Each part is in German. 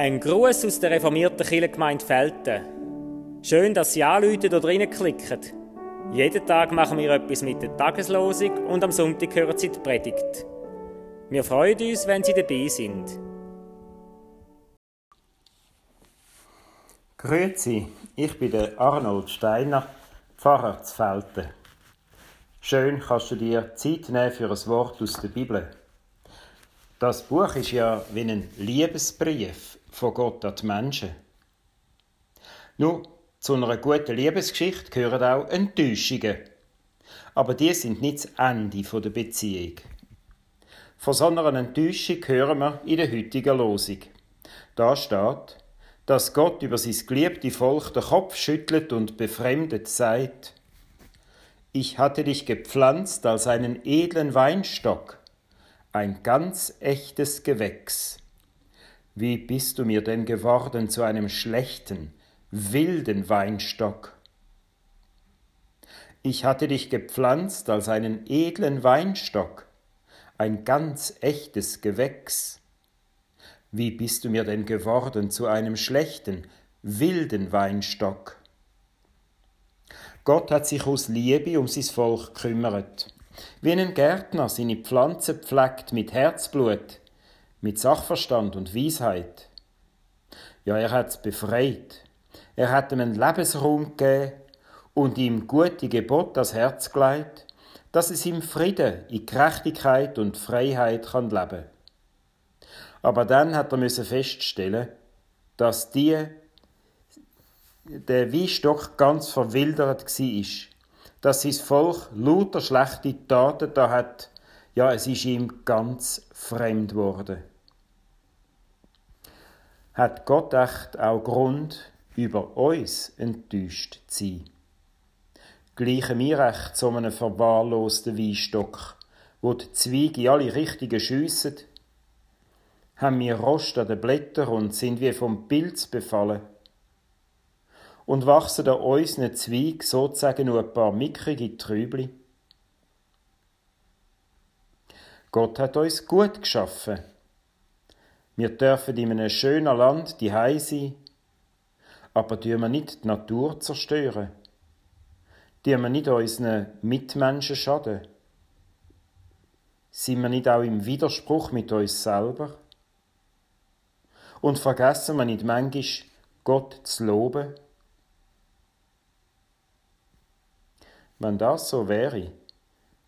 Ein Gruß aus der reformierten Kirchengemeinde Felten. Schön, dass Sie anrufen oder reinklicken. Jeden Tag machen wir etwas mit der Tageslosung und am Sonntag hören Sie die Predigt. Wir freuen uns, wenn Sie dabei sind. Grüezi, ich bin der Arnold Steiner, Pfarrer zu Felten. Schön kannst du dir Zeit nehmen für ein Wort aus der Bibel. Das Buch ist ja wie ein Liebesbrief von Gott an die Menschen. Nun, zu einer guten Liebesgeschichte gehören auch Enttäuschungen. Aber die sind nicht das Ende der Beziehung. Von so einer Enttäuschung hören wir in der heutigen Losung. Da steht, dass Gott über sein geliebte Volk den Kopf schüttelt und befremdet sagt, ich hatte dich gepflanzt als einen edlen Weinstock, ein ganz echtes Gewächs. Wie bist du mir denn geworden zu einem schlechten, wilden Weinstock? Ich hatte dich gepflanzt als einen edlen Weinstock, ein ganz echtes Gewächs. Wie bist du mir denn geworden zu einem schlechten, wilden Weinstock? Gott hat sich aus Liebe um sein Volk gekümmert. Wie ein Gärtner seine Pflanze pflegt mit Herzblut, mit Sachverstand und Weisheit. Ja, er hat es befreit. Er hat ihm einen Lebensraum gegeben und ihm gute Gebot das Herz gelegt, dass es ihm Frieden, in Gerechtigkeit und Freiheit kann leben. Aber dann hat er müssen feststellen, dass die der Weinstock ganz verwildert war, dass sein Volk lauter schlechte Taten da hat, ja, es ist ihm ganz fremd worden. Hat Gott echt auch Grund, über uns enttäuscht zu sein? Gleichen wir echt so einem verwahrlosten Weinstock, wo die Zweige in alle Richtungen schiessen? Haben wir Rost an den Blättern und sind wie vom Pilz befallen? Und wachsen an unseren Zweig sozusagen nur ein paar mickrige Trübli. Gott hat uns gut geschaffen. Wir dürfen in einem schönen Land die sein, aber tun wir nicht die Natur zerstören. Tun wir nicht unseren Mitmenschen schaden. Sind wir nicht auch im Widerspruch mit uns selber? Und vergessen wir nicht manchmal, Gott zu loben? Wenn das so wäre,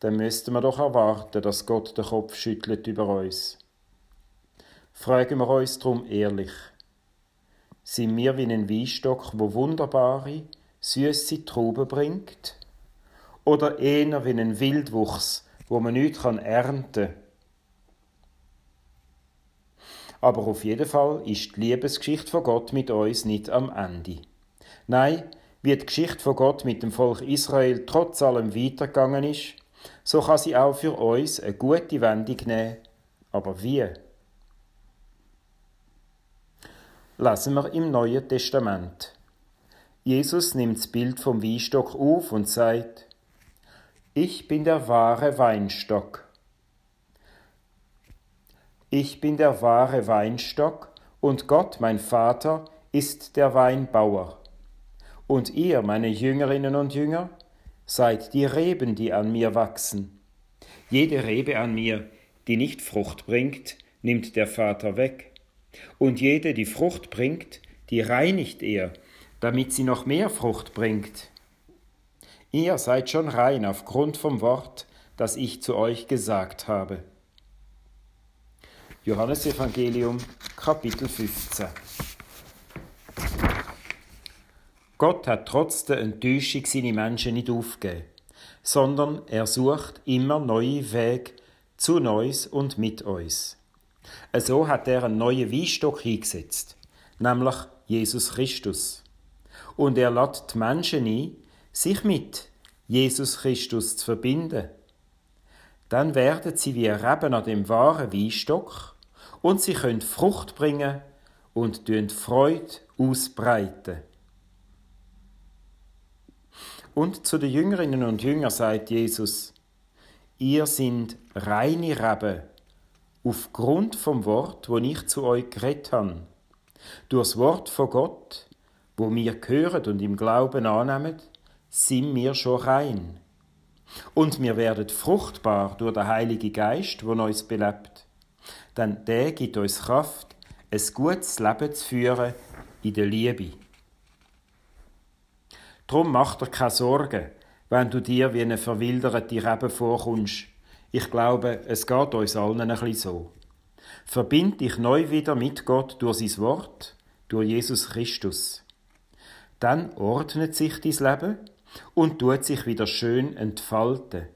dann müssten wir doch erwarten, dass Gott den Kopf schüttelt über uns. Fragen wir uns drum ehrlich, sind wir wie ein Weinstock, wo wunderbare, süße Trauben bringt? Oder eher wie ein Wildwuchs, wo man nichts ernten kann? Aber auf jeden Fall ist die Liebesgeschichte von Gott mit uns nicht am Ende. Nein, wie die Geschichte von Gott mit dem Volk Israel trotz allem weitergegangen ist, so kann sie auch für uns eine gute Wendung nehmen. Aber wie? Lassen wir im Neuen Testament. Jesus nimmt das Bild vom Weinstock auf und sagt, ich bin der wahre Weinstock. Ich bin der wahre Weinstock und Gott, mein Vater, ist der Weinbauer. Und ihr, meine Jüngerinnen und Jünger, seid die Reben, die an mir wachsen. Jede Rebe an mir, die nicht Frucht bringt, nimmt der Vater weg. Und jede, die Frucht bringt, die reinigt er, damit sie noch mehr Frucht bringt. Ihr seid schon rein aufgrund vom Wort, das ich zu euch gesagt habe. Johannes Evangelium Kapitel 15 Gott hat trotz der Enttäuschung seine Menschen nicht aufgegeben, sondern er sucht immer neue Wege zu uns und mit uns. So hat er einen neuen Weinstock eingesetzt, nämlich Jesus Christus. Und er lädt die Menschen ein, sich mit Jesus Christus zu verbinden. Dann werden sie wie Reben an dem wahren Weinstock und sie können Frucht bringen und Freude ausbreiten. Und zu den Jüngerinnen und Jüngern sagt Jesus, ihr sind reine Reben aufgrund vom Wort, wo ich zu euch geredet habe. Durchs Wort von Gott, wo wir hören und im Glauben annehmen, sind wir schon rein. Und wir werden fruchtbar durch den Heiligen Geist, wo uns belebt. Denn der gibt uns Kraft, ein gutes Leben zu führen in der Liebe. Drum mach dir keine Sorgen, wenn du dir wie eine verwilderte Rebe vorkommst. Ich glaube, es geht uns allen ein bisschen so. Verbind dich neu wieder mit Gott durch sein Wort, durch Jesus Christus. Dann ordnet sich dein Leben und tut sich wieder schön entfalten.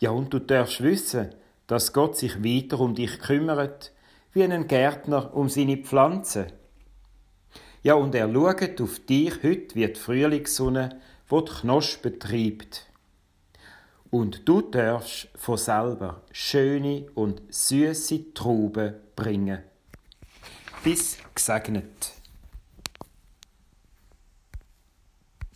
Ja, und du darfst wissen, dass Gott sich weiter um dich kümmert, wie ein Gärtner um seine Pflanzen. Ja, und er schaut auf dich heute wie die Frühlingssonne, wo die Knospen treibt. Und du darfst von selber schöne und süße Trauben bringen. Bis gesegnet.